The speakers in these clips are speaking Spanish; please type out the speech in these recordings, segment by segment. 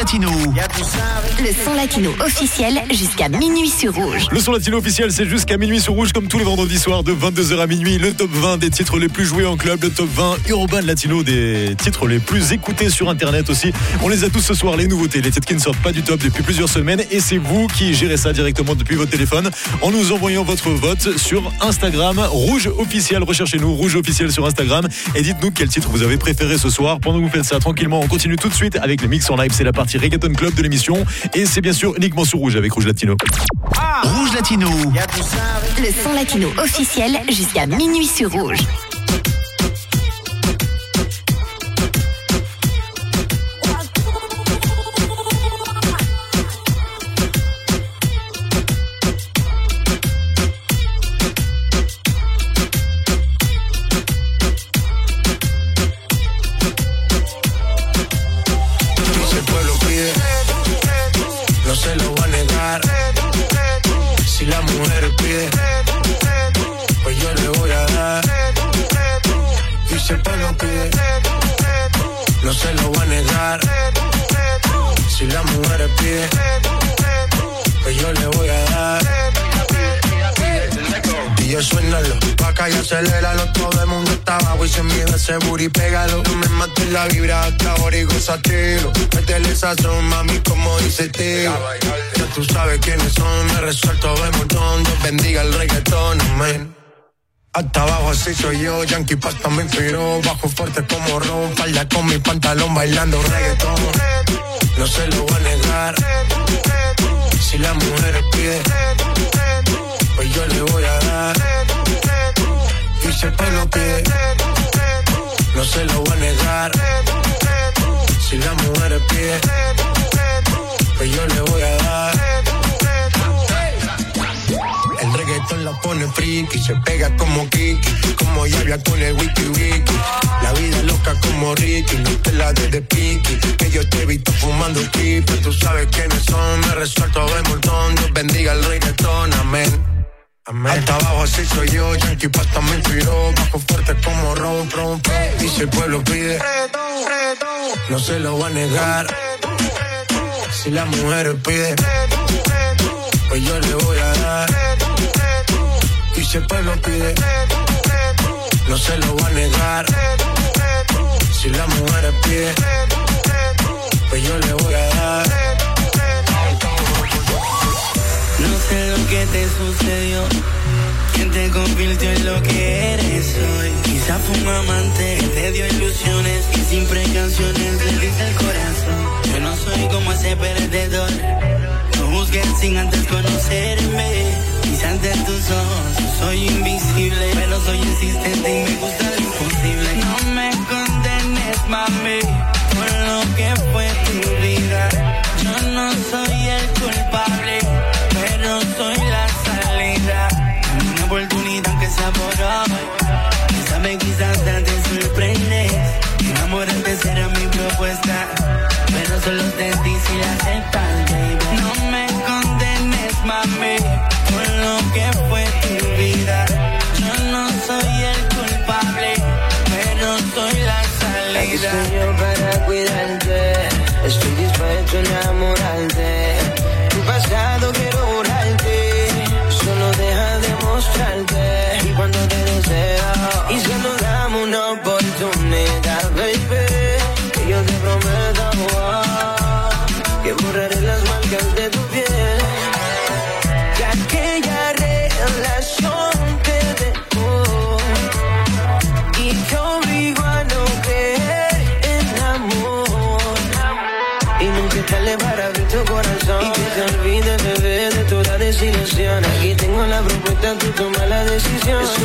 Latino. Le son latino officiel jusqu'à minuit sur Rouge. Le son latino officiel, c'est jusqu'à minuit sur Rouge, comme tous les vendredis soirs de 22h à minuit. Le top 20 des titres les plus joués en club, le top 20 urbain latino des titres les plus écoutés sur Internet aussi. On les a tous ce soir, les nouveautés, les titres qui ne sortent pas du top depuis plusieurs semaines. Et c'est vous qui gérez ça directement depuis votre téléphone en nous envoyant votre vote sur Instagram. Rouge officiel, recherchez-nous Rouge officiel sur Instagram et dites-nous quel titre vous avez préféré ce soir. Pendant que vous faites ça tranquillement, on continue tout de suite avec les mix en live. C'est la partie Reggaeton Club de l'émission. Et c'est bien sûr uniquement sur Rouge avec Rouge Latino. Rouge Latino. Le son latino officiel jusqu'à minuit sur Rouge. Aceléralo Todo el mundo está abajo y se miedo ese booty, pégalo. No me mates la vibra hasta ahora y gozatelo Métele sazón, mami, como dice tío Ya tú sabes quiénes son, me resuelto de montón. Dios bendiga el reggaetón, amén. Hasta abajo así soy yo, Yankee Pasta me inspiró Bajo fuerte como Ron, falda con mi pantalón bailando reggaetón. No se lo voy a negar. Si la mujer pide pues yo le voy a dar. Si el pueblo pide, no se lo voy a negar. Si la mujer pide, pues yo le voy a dar. El reggaetón la pone friki, se pega como Kiki, como Yavia con el wiki wiki. La vida loca como Ricky, no te la des de piqui. Que yo te he visto fumando pero tú sabes quiénes son. Me resuelto de montón, Dios bendiga el reggaetón, amén. Hasta abajo así soy yo, Yankee Pasta me inspiró Bajo fuerte como Ron, Ron, Y si el pueblo pide, no se lo va a negar. Si la mujer pide, pues yo le voy a dar. Y si el pueblo pide, no se lo va a negar. Si la mujer pide, pues yo le voy a dar No sé lo que te sucedió, quién te convirtió en lo que eres hoy. Quizá fue un amante, te dio ilusiones y sin precauciones le diste el corazón. Yo no soy como ese perdedor, no juzgues sin antes conocerme. Quizá ante tus ojos soy invisible, pero soy insistente y me gusta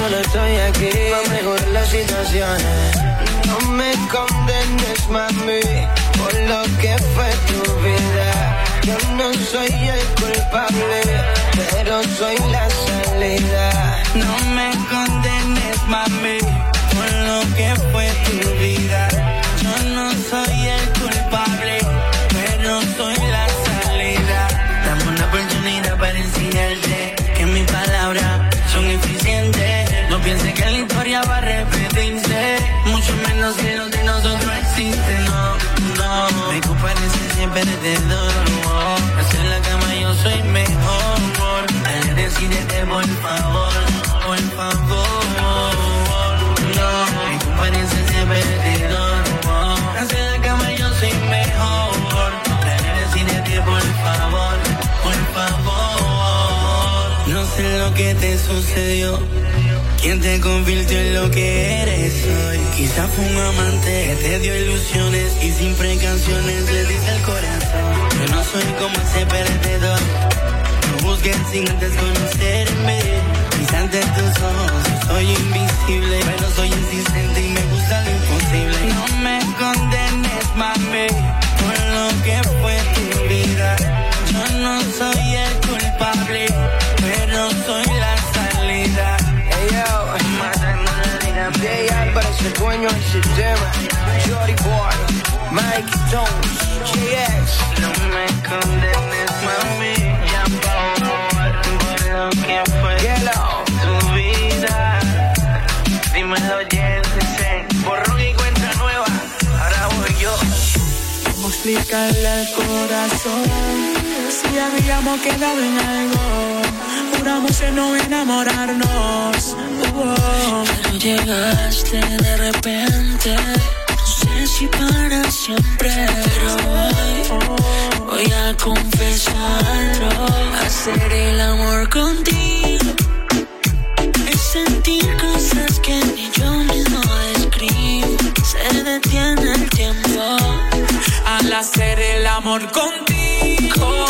solo estoy aquí para mejorar la situación. No me condenes, mami, por lo que fue tu vida. Yo no soy el culpable, pero soy la te sucedió ¿Quién te convirtió en lo que eres hoy? Quizá fue un amante, te dio ilusiones y sin precanciones le dice al corazón. Yo no soy como ese perdedor. No busques sin antes conocerme. Quizá ante tus ojos soy invisible, pero soy insistente y me gusta GX. No me condenes, mami, ya por lo que fue tu vida. Dímelo, Jesse, borrón y cuenta nueva, ahora voy yo. ¿Cómo explicarle al corazón si habíamos quedado en algo? Juramos en no enamorarnos. Oh. Pero llegaste de repente. Si para siempre, pero hoy voy a confesarlo. Hacer el amor contigo es sentir cosas que ni yo mismo describo. Se detiene el tiempo al hacer el amor contigo.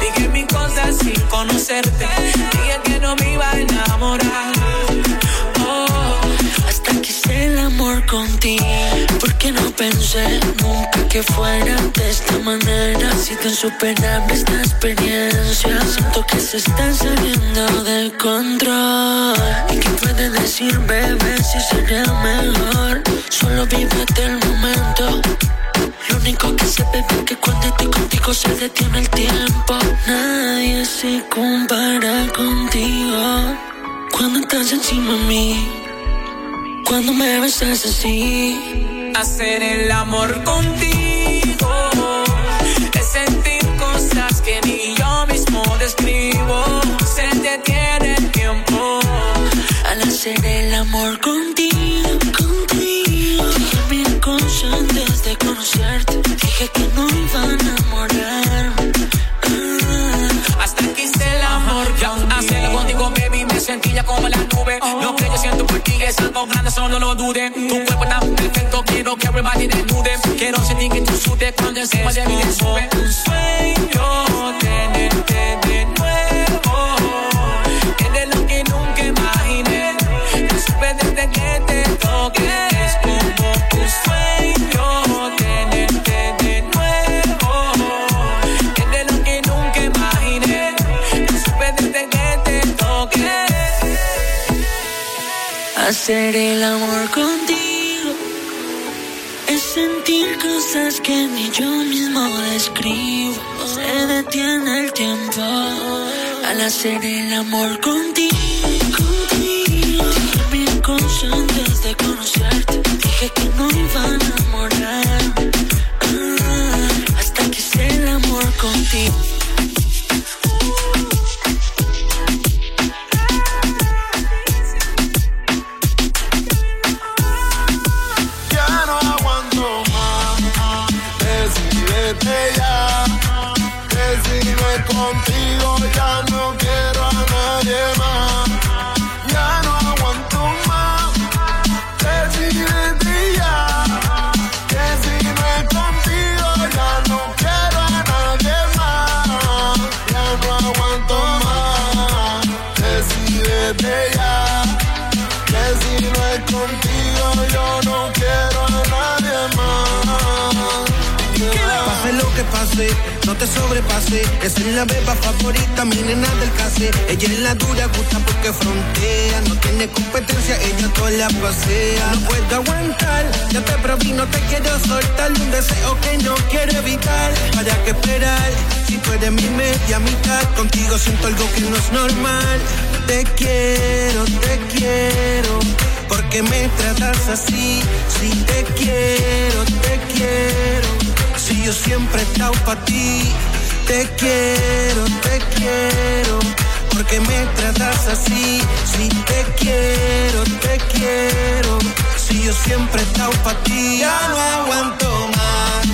Dije mil cosas sin conocerte. Dije que no me iba a enamorar. Oh, hasta que hice el amor contigo. Porque no pensé nunca que fuera de esta manera. Si tan superable esta experiencia. Siento que se está saliendo de control. ¿Y qué puede decir, bebé, si sería mejor? Solo vívete el momento. Lo único que sé, bebé, que cuando estoy contigo se detiene el tiempo. Nadie se compara contigo. Cuando estás encima de mí, cuando me besas así. Hacer el amor contigo es sentir cosas que ni yo mismo describo. Se detiene el tiempo al hacer el amor contigo, contigo. Dije mil cosas antes de conocerte. Dije que no iba a enamorar. Hasta que hice el amor contigo. Hacerlo contigo, baby, me sentía como la nube. Lo que es algo grande, solo no dude. Tu cuerpo tan perfecto, quiero que everybody desnude. Quiero sentir que tú sudes cuando encima de mí sube. Hacer el amor contigo es sentir cosas que ni yo mismo describo. Se detiene el tiempo al hacer el amor contigo. contigo. Cosas antes de conocerte. Dije que no iba a enamorar. Ah, hasta que hice el amor contigo. Te sobrepase. Esa es la beba favorita, mi nena del case. Ella es la dura, gusta porque frontea. No tiene competencia, ella toda la pasea. No puedo aguantar, ya te probé, no te quiero soltar. Un deseo que no quiero evitar. ¿Para qué esperar? Si tú eres mi media mitad, contigo siento algo que no es normal. Te quiero, te quiero. Porque me tratas así, si te quiero, te quiero. Si yo siempre he estado para ti. Te quiero, te quiero, porque me tratas así. Si te quiero, te quiero, si yo siempre he estado para ti. Ya no aguanto más,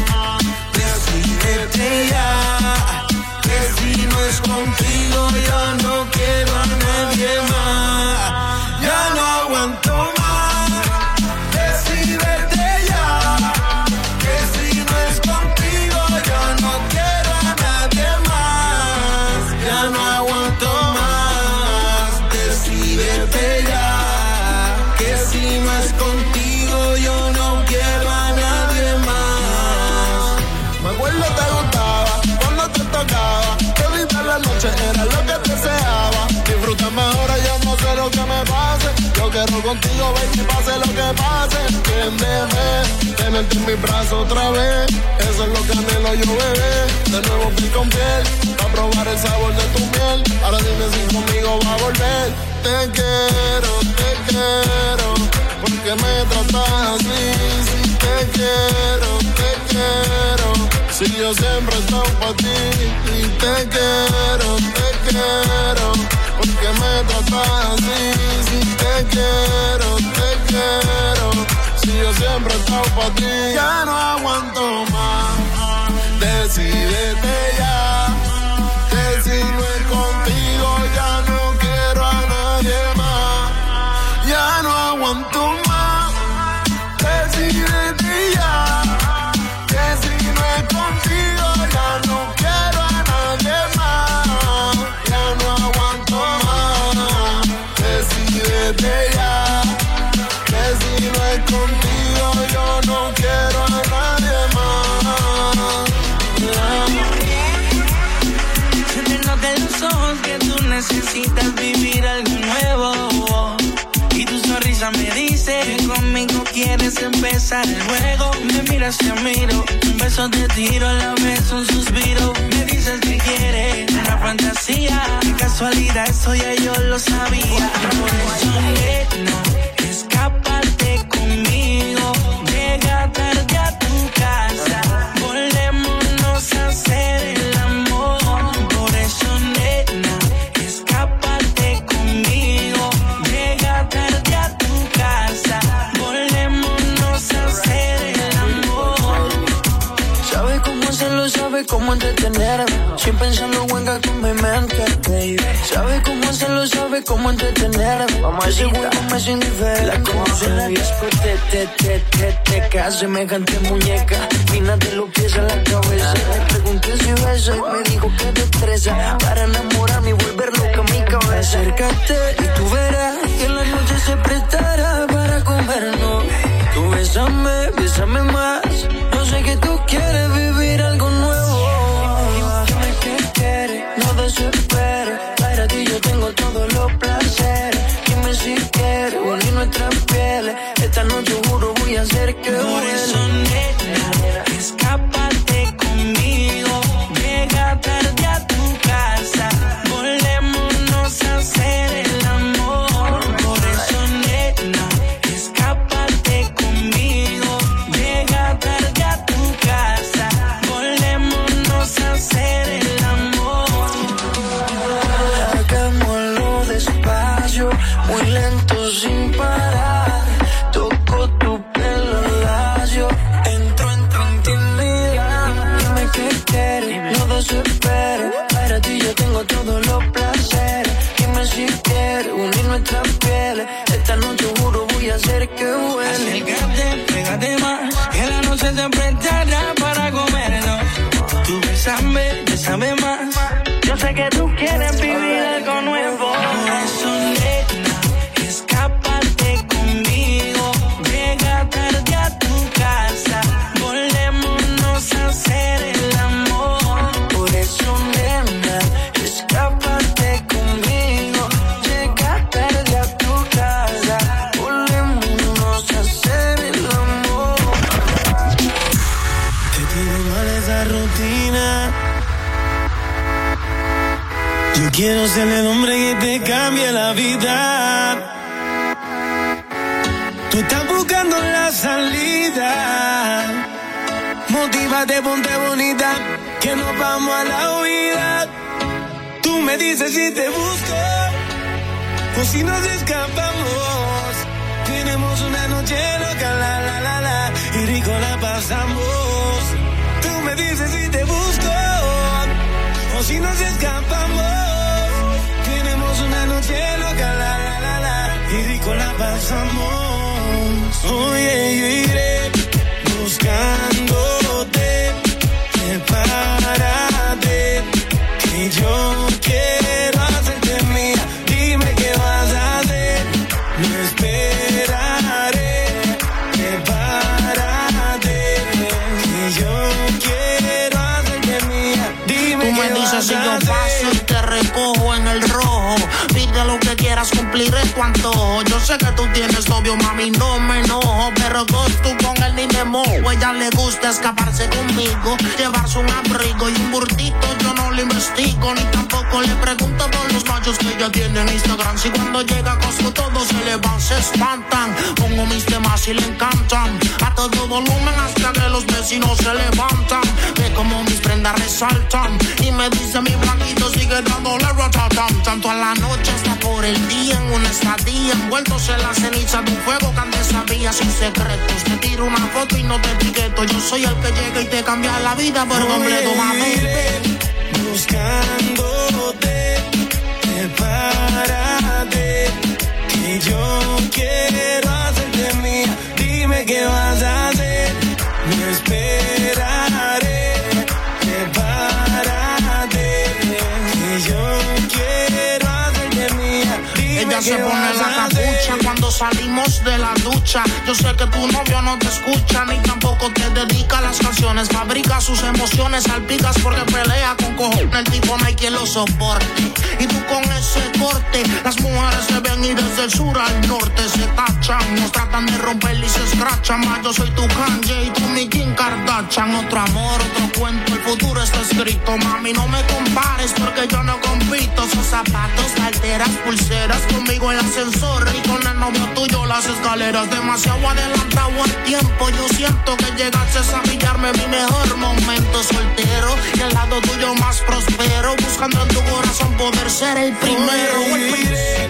decídete ya, que si no es contigo yo no quiero a nadie más. Ya no aguanto más, contigo, baby, pase lo que pase. Entiéndeme, tenerte en mis brazos otra vez. Eso es lo que anhelo yo, bebé. De nuevo piel con piel, para probar el sabor de tu miel. Ahora dime si conmigo va a volver. Te quiero, te quiero, porque me tratas así. Si te quiero, te quiero. Si yo siempre he estado para ti y te quiero, te quiero, porque me tratas así. Si te quiero, te quiero, si yo siempre he estado para ti. Ya no aguanto más, decídete ya, quieres empezar el juego. Me miras, te miro, un beso te tiro, a la vez un suspiro. Me dices que quieres una fantasía. Qué casualidad, eso ya yo lo sabía. Por eso, nena, escápate conmigo. Llega tarde cómo hacerlo, sabe cómo entretenerme. Sin pensarlo, juega con mi mente, baby. Sabe cómo hacerlo, sabe cómo entretenerme. Vamos a ese juego me es indiferente. La conocí en la discoteca, te, te, te, te, te, semejante muñeca. Fina de los pies a la cabeza. Le pregunté si besa y me dijo que destreza. Para enamorarme y volver loca mi cabeza. Acércate y tú verás que la noche se prestará para comernos. Tú bésame, bésame más. Que tú quieres vivir que tú quieres pasamos. Oye, yo iré buscándote, novio, mami, no me enojo. Pero tú con él ni me mojo. Ella le gusta escaparse conmigo, llevarse un abrigo y un burtito. Yo no le investigo, ni tampoco le pregunto por los machos que ella tiene en Instagram. Si cuando llega a Costco todos se le van, se espantan. Pongo mis temas y le encantan. A todo volumen hasta que los vecinos se levantan. Ve como mis prendas resaltan. Y me dice mi blanquito sigue dándole ratatam. Tanto a la noche hasta por el día en una estadía. Envueltos en la ceniza de un fuego que antes sabía sin secretos. Te tiro una foto y no te etiqueto. Yo soy el que llega y te cambia la vida por completo, mami. Buscándote, prepárate, que yo quiero se pone la salimos de la ducha. Yo sé que tu novio no te escucha ni tampoco te dedica las canciones. Fabrica sus emociones, salpicas porque pelea con cojones. El tipo no hay quien lo soporte. Y tú con ese corte, las mujeres se ven y desde el sur al norte se tachan. Nos tratan de romper y se escrachan. Más yo soy tu Kanye y tú mi Kim Kardashian. Otro amor, otro cuento, el futuro está escrito. Mami, no me compares porque yo no compito. Son zapatos, carteras, pulseras conmigo el ascensor y con el novio tuyo las escaleras. Demasiado adelantado al tiempo. Yo siento que llegaste a pillarme mi mejor momento soltero y al lado tuyo más prospero. Buscando en tu corazón poder ser el primero.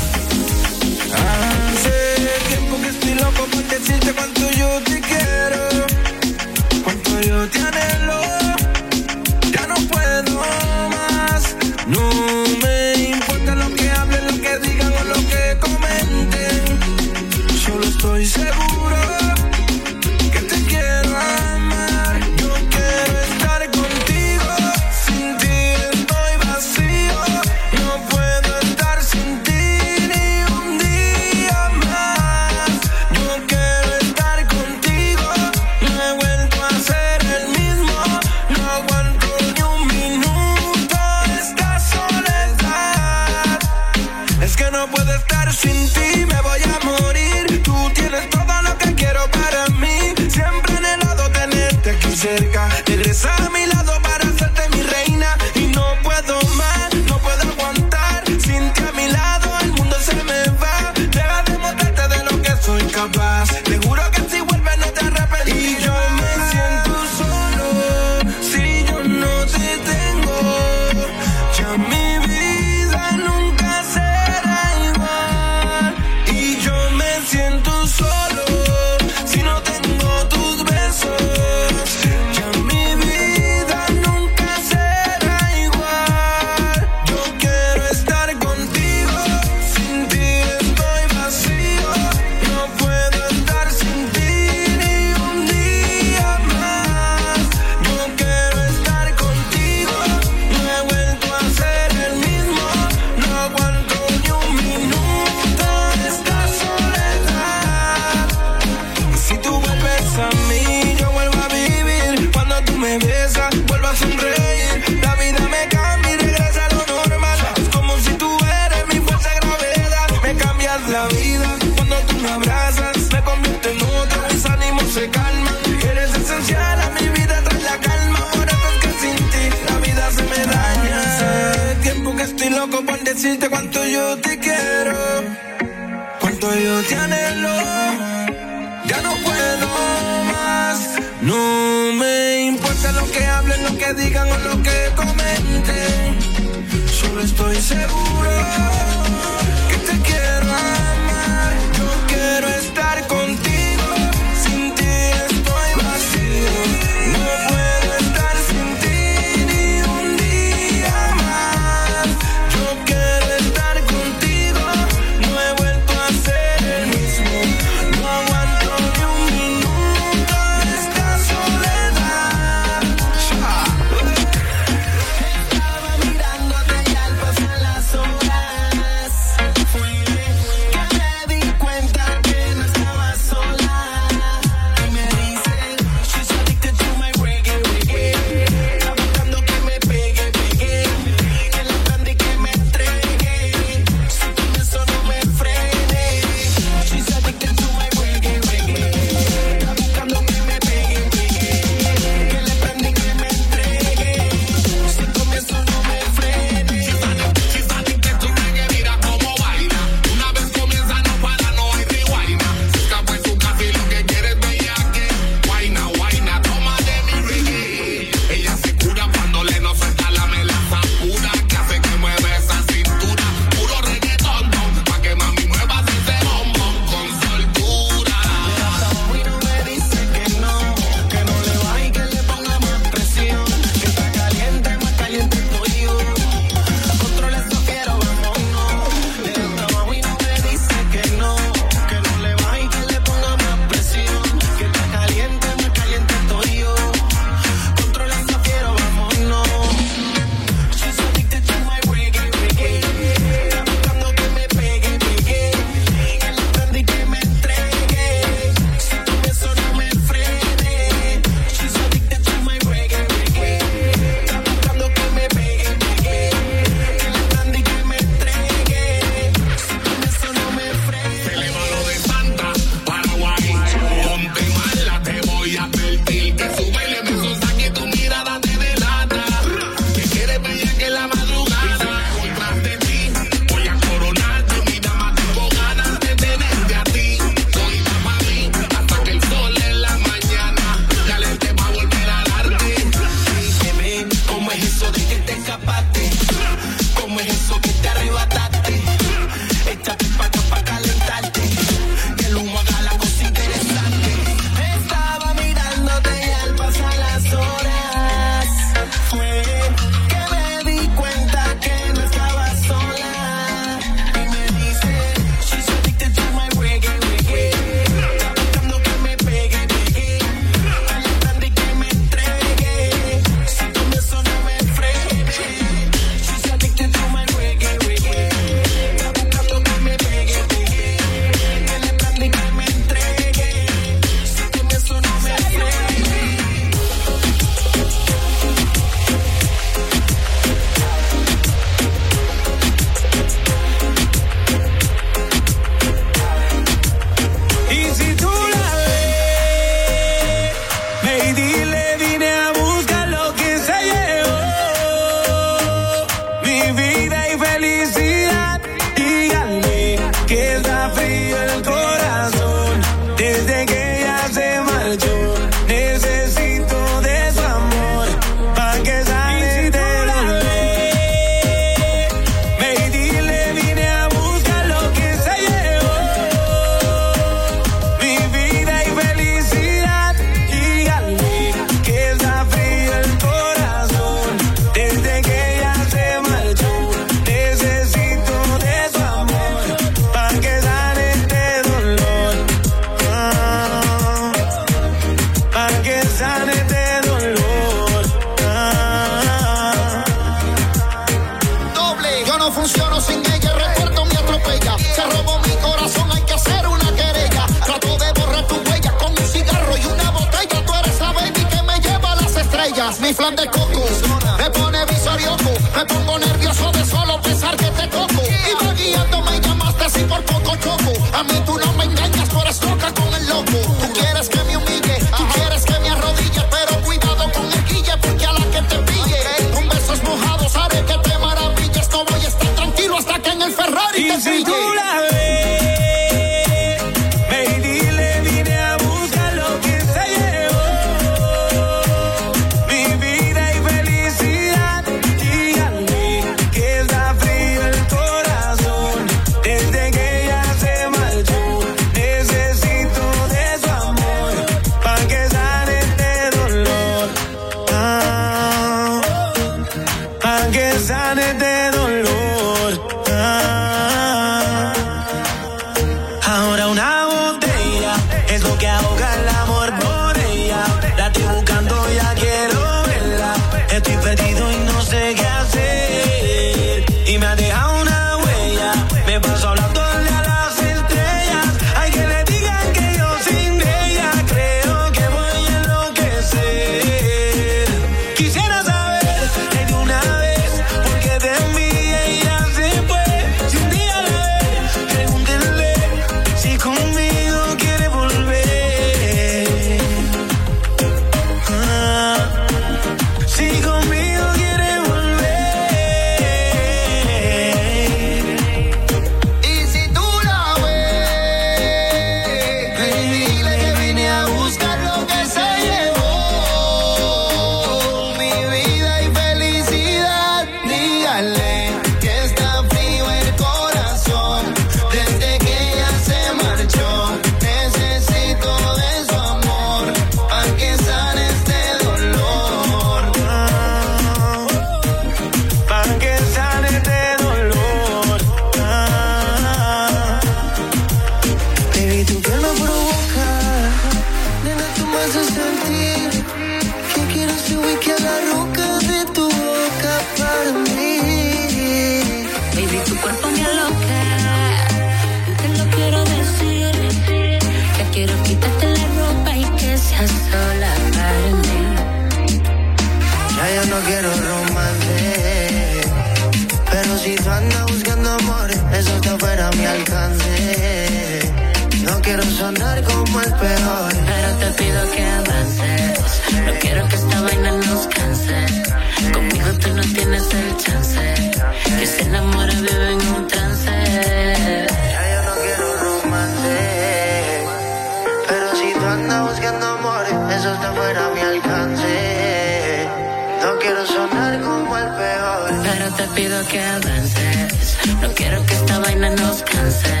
que avances. No quiero que esta vaina nos canse.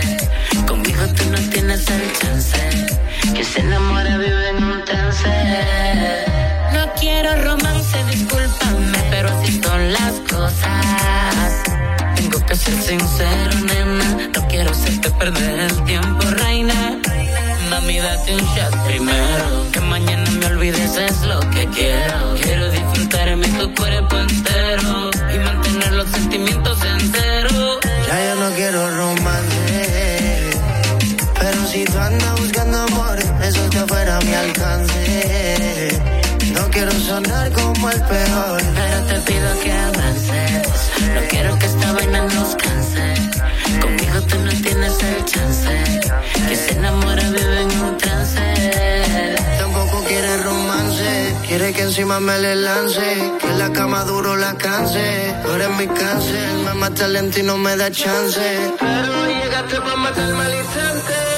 Conmigo tú no tienes el chance. Que se enamora vive en un trance. No quiero romance, discúlpame, pero así son las cosas. Tengo que ser sincero, nena. No quiero hacerte perder el tiempo, reina. Mami, date un shot primero. Que mañana me olvides es lo me le lance. Que la cama duro la canse. Tú eres mi cáncer, me mata lento y no me da chance. Pero llegaste para matarme al instante.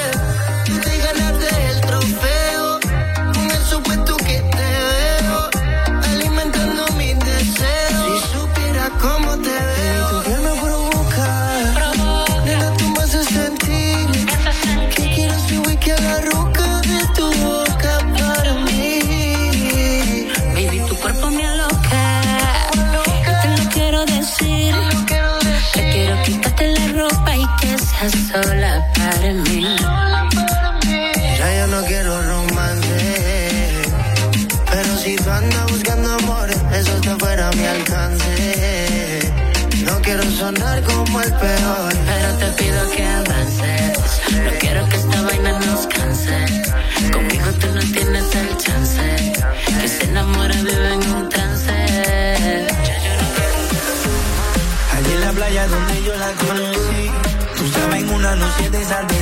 Tú estabas en una noche de sal de.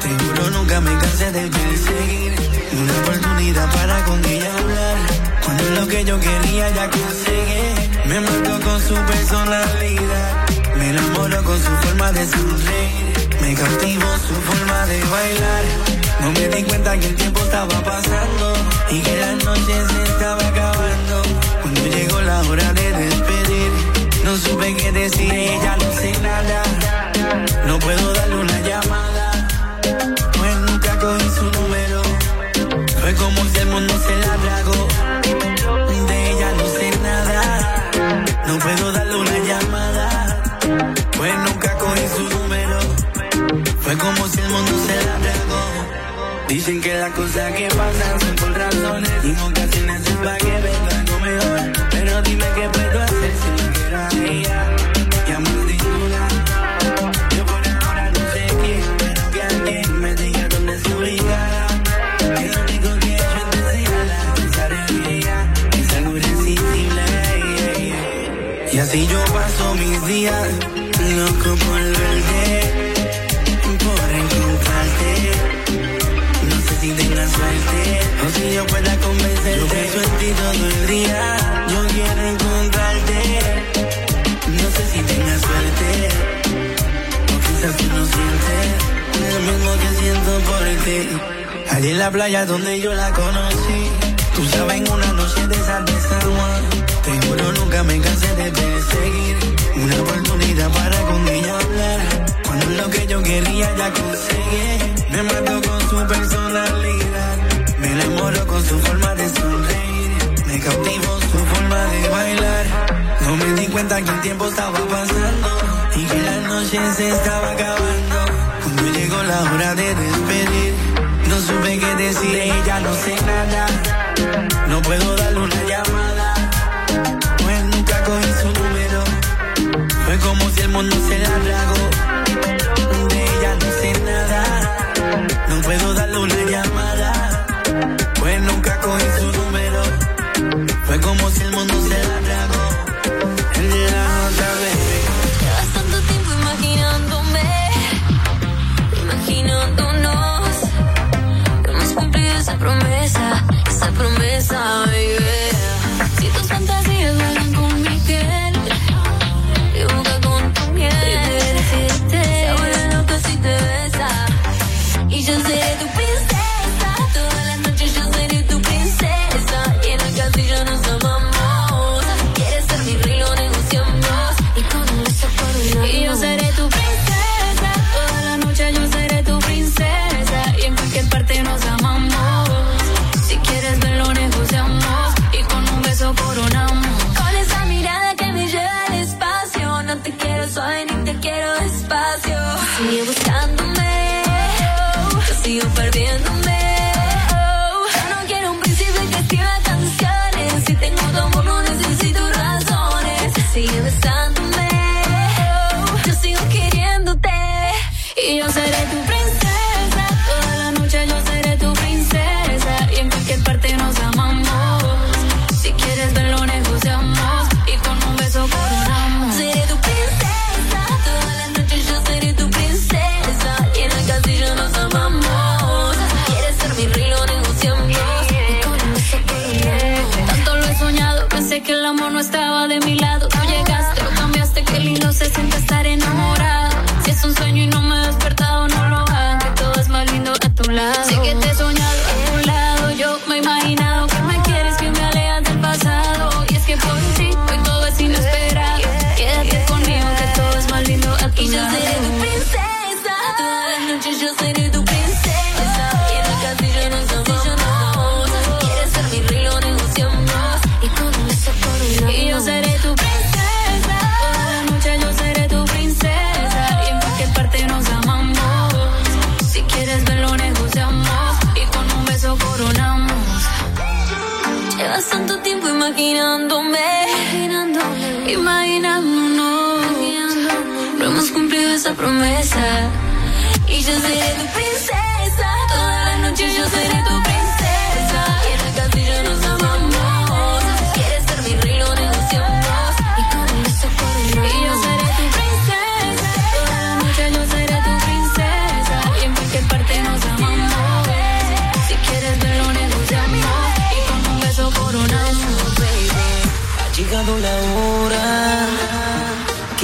Te juro nunca me cansé de perseguir. Una oportunidad para con ella hablar. Cuando lo que yo quería ya conseguí. Me mató con su personalidad. Me enamoró con su forma de sonreír. Me cautivó su forma de bailar. No me di cuenta que el tiempo estaba pasando y que la noche se estaba acabando. Cuando llegó la hora de despedir, no supe qué decir, ella no sé nada. No puedo darle una llamada, pues nunca cogí su número. Fue como si el mundo se la tragó. De ella no sé nada, no puedo darle una llamada, pues nunca cogí su número. Fue como si el mundo se la tragó. Dicen que las cosas que pasan Así yo paso mis días, loco por verte, por encontrarte. No sé si tengas suerte o si yo pueda convencerte. Yo pienso en ti todo el día. Yo quiero encontrarte. No sé si tengas suerte o quizás tú no sientes lo mismo que siento por ti. Allí en la playa donde yo la conocí. Tú sabes en una noche de sal de San Juan. Te juro nunca me cansé de Una oportunidad para con ella hablar. Cuando lo que yo quería ya conseguí. Me mató con su personalidad. Me enamoró con su forma de sonreír. Me cautivó su forma de bailar. No me di cuenta que el tiempo estaba pasando. Y que la noche se estaba acabando. Cuando llegó la hora de despedir. No supe qué decir, ella no sé nada. No puedo darle una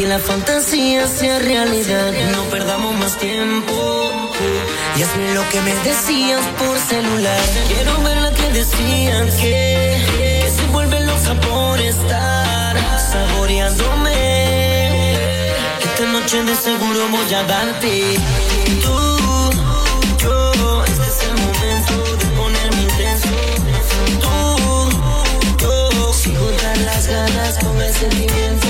la fantasía sea realidad. No perdamos más tiempo. Y hazme lo que me decías por celular. Quiero ver la que decían que, que se vuelven loca por estar saboreándome. Esta noche de seguro voy a darte. Tú, yo, este es el momento de ponerme intenso. Tú, yo, sigo dar las ganas con el sentimiento.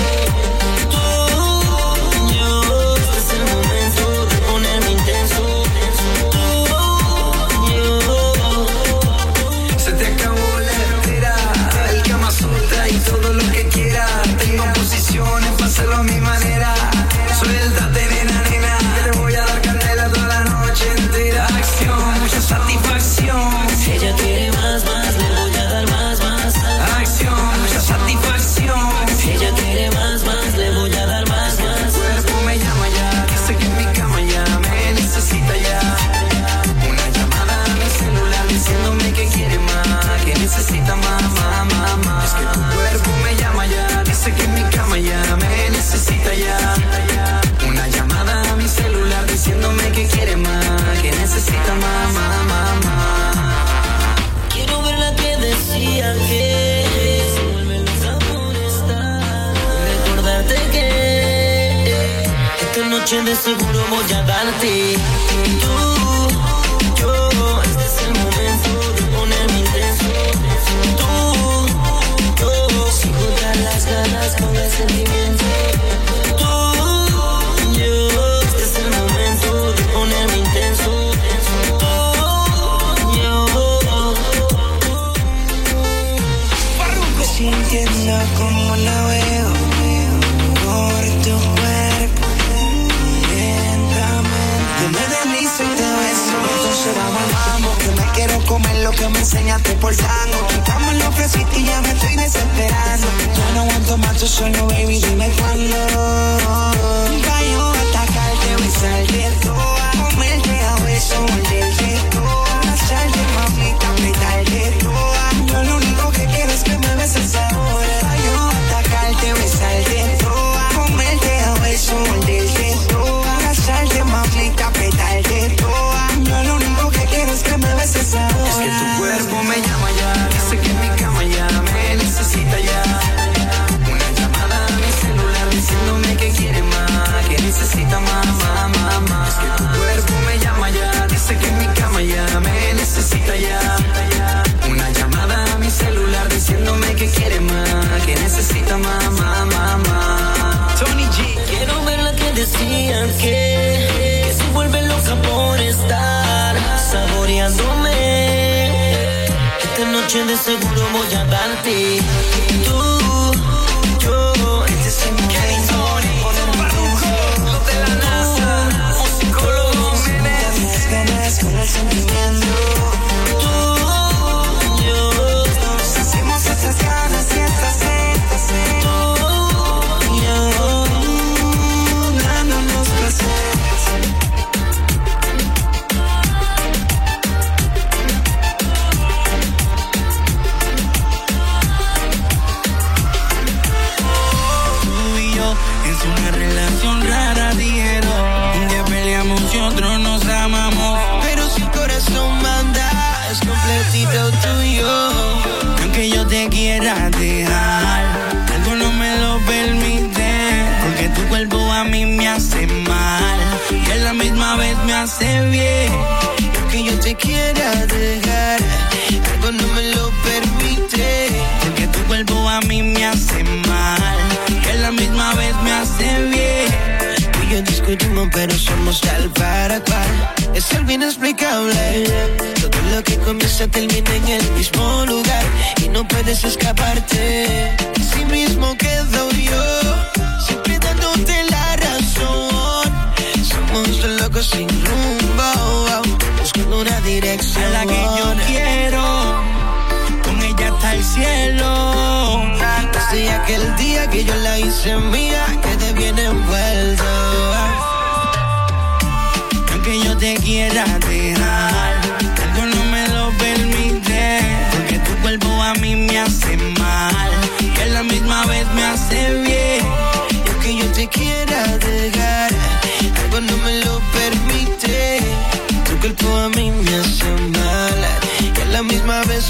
noche de seguro voy a darte. Y tú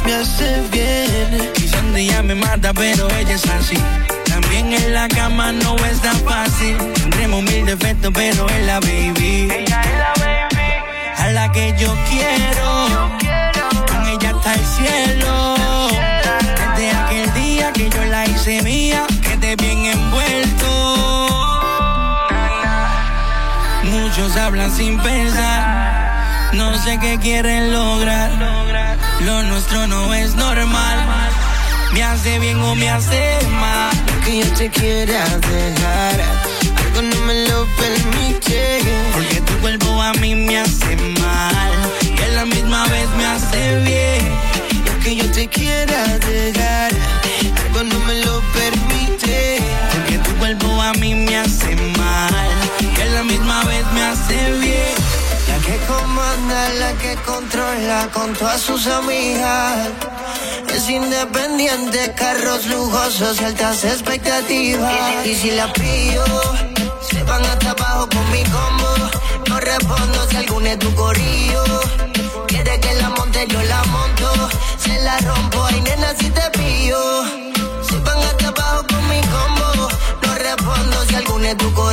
me hace bien. Quizás ella me mata, pero ella es así. También en la cama no es tan fácil. Tendremos mil defectos, pero es la baby. Ella es la baby. A la que yo quiero. Con ella está el cielo. Desde aquel día que yo la hice mía, quedé bien envuelto. Muchos hablan sin pensar. No sé qué quieren lograr. Lo nuestro no es normal. Me hace bien o me hace mal. Que yo te quiera dejar, algo no me lo permite. Porque tu cuerpo a mí me hace mal. Y a la misma vez me hace bien. Y aunque yo te quiera dejar, algo no me lo permite. Porque tu cuerpo a mí me hace mal. Y a la misma vez me hace bien. Que comanda, la que controla con todas sus amigas. Es independiente, carros lujosos y altas expectativas. Y, si la pillo, se van hasta abajo con mi combo. No respondo si algún es tu corillo. Quiere que la monte, yo la monto. Se la rompo, ay nena, si te pillo. Se van hasta abajo con mi combo. No respondo si algún es tu corillo.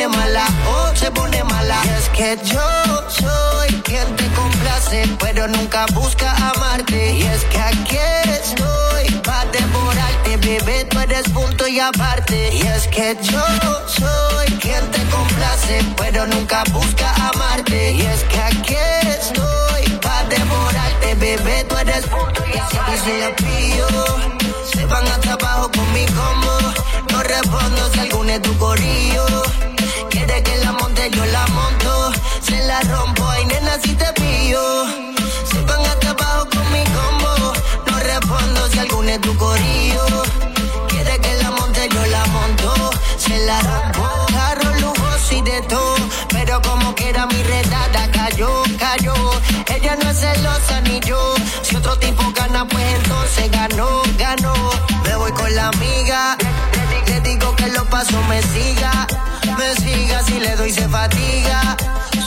Pone mala, oh, se pone mala. Y es que yo soy quien te complace, pero nunca busca amarte. Y es que aquí estoy para devorarte, bebé, tú eres punto y aparte. Y es que yo soy quien te complace, pero nunca busca amarte. Y es que aquí estoy para devorarte, bebé, tú eres punto y aparte. Si la pillo, se van hasta abajo con mi combo. No respondo si algún es tu corillo. La rompo, ay nena, si te pillo. Se van hasta abajo con mi combo. No respondo si algún es tu corillo. Quiere que la monte, yo la monto. Se la rompo. Carro lujoso y de todo. Pero como quiera mi redada cayó, cayó. Ella no es celosa ni yo. Si otro tipo gana, pues entonces ganó, ganó. Me voy con la amiga. Le, digo que lo paso me siga. Me siga si le doy se fatiga.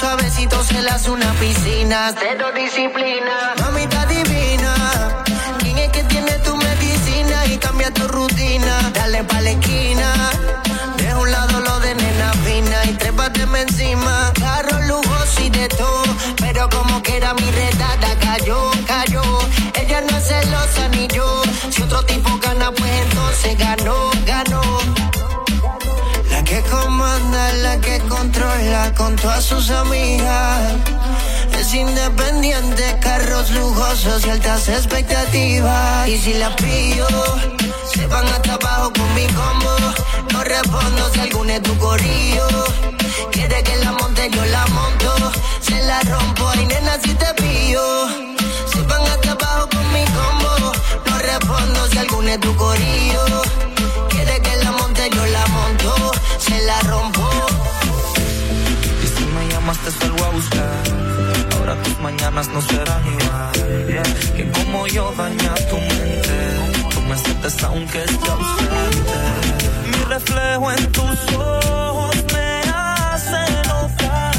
Suavecito se hace una piscina. Cero disciplina. Mamita divina. ¿Quién es que tiene tu medicina y cambia tu rutina? Dale pa' la esquina. De un lado lo de nena fina y trépateme encima. Carro lujoso y de todo. Pero como que era mi redada, cayó, cayó. Ella no es celosa ni yo. Si otro tipo gana, pues entonces ganó, la que controla con todas sus amigas. Es independiente, carros lujosos y altas expectativas. Y si la pillo, se van hasta abajo con mi combo. No respondo si algún es tu corillo. Quiere que la monte, yo la monto. Se la rompo, ay nena, si te pillo. Se van hasta abajo con mi combo. No respondo si algún es tu corillo. Te salgo a buscar. Ahora tus mañanas no serán igual. Que como yo daña tu mente. Tú me sientes aunque esté ausente. Mi reflejo en tus ojos me hace notar.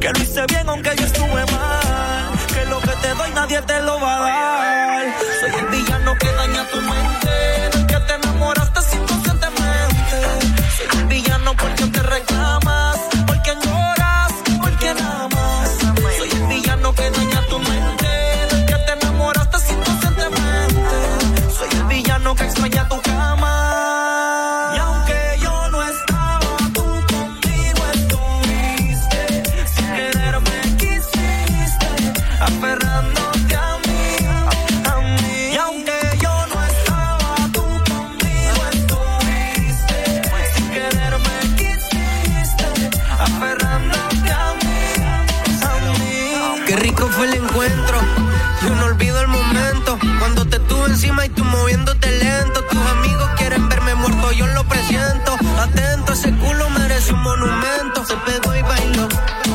Que lo hice bien aunque yo estuve mal. Que lo que te doy nadie te lo va a dar. El encuentro. Yo no olvido el momento cuando te tuve encima y tú moviéndote lento. Tus amigos quieren verme muerto, yo lo presiento. Atento, ese culo merece un monumento. Se pegó y bailó.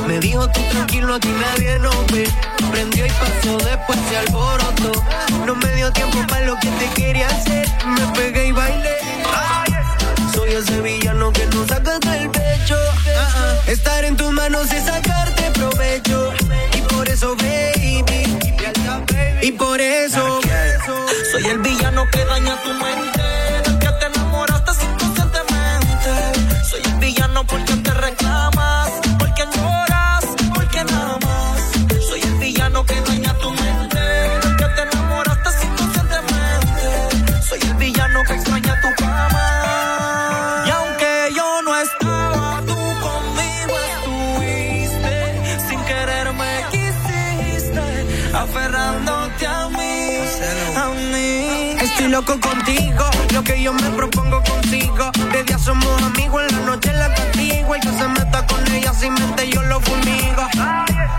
Me dijo tú tranquilo, aquí nadie nos ve. Prendió y pasó, después se alborotó. No me dio tiempo para lo que te quería hacer. Me pegué y bailé. Soy ese villano que no sacas del pecho. Ah, ah. Estar en tus manos y sacarte provecho. Y por eso, Soy el villano que daña tu mente, contigo, lo que yo me propongo contigo. De día somos amigos, en la noche la castigo. Y que se meta con ella sin mente, yo lo fulmigo.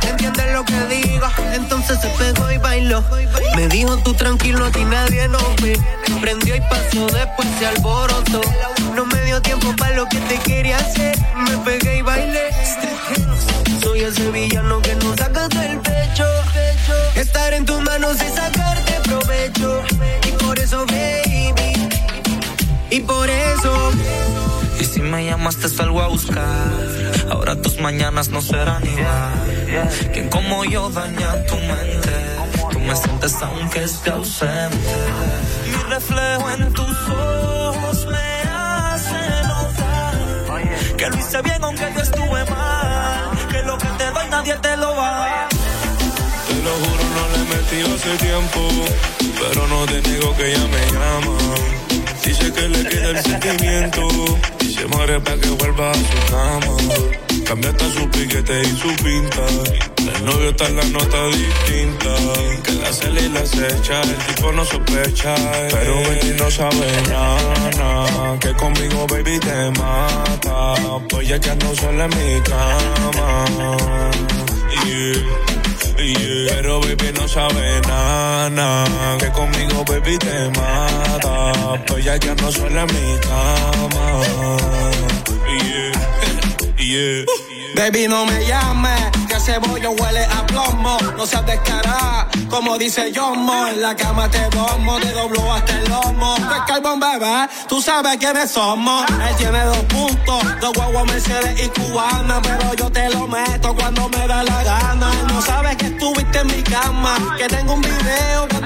¿Entiendes lo que digo? Entonces se pegó y bailó. Me dijo tú tranquilo, a ti nadie nos ve. Prendió y pasó, después se alborotó. No me dio tiempo para lo que te quería hacer. Me pegué y bailé. Soy ese villano te salgo a buscar. Ahora tus mañanas no serán igual. Quien como yo daña tu mente. Tú me sientes aunque esté ausente. Mi reflejo en tus ojos me hace notar que lo hice bien aunque yo estuve mal. Que lo que te doy nadie te lo va. Te lo juro, no le metido hace tiempo. Pero no te digo que ella me llama. Dice que le queda el sentimiento. Y se muere para que vuelva a su cama. Cambia hasta su piquete y su pinta. El novio está en la nota distinta. Que la cela y la acecha. El tipo no sospecha. Pero baby no sabe nada. Que conmigo, baby, te mata. Pues ya que ando sola en mi cama. Yeah, Pero baby no sabe nada, Que conmigo baby te mata. Pues ya que no en mi cama. Yeah, yeah. Baby, no me llames, que ese bollo huele a plomo. No seas descarada, como dice Yomo. En la cama te domo, te doblo hasta el lomo. Pues carbón, bebé, tú sabes quiénes somos. Él tiene dos puntos, dos huevos Mercedes y cubana. Pero yo te lo meto cuando me da la gana. No sabes que estuviste en mi cama, que tengo un video cuando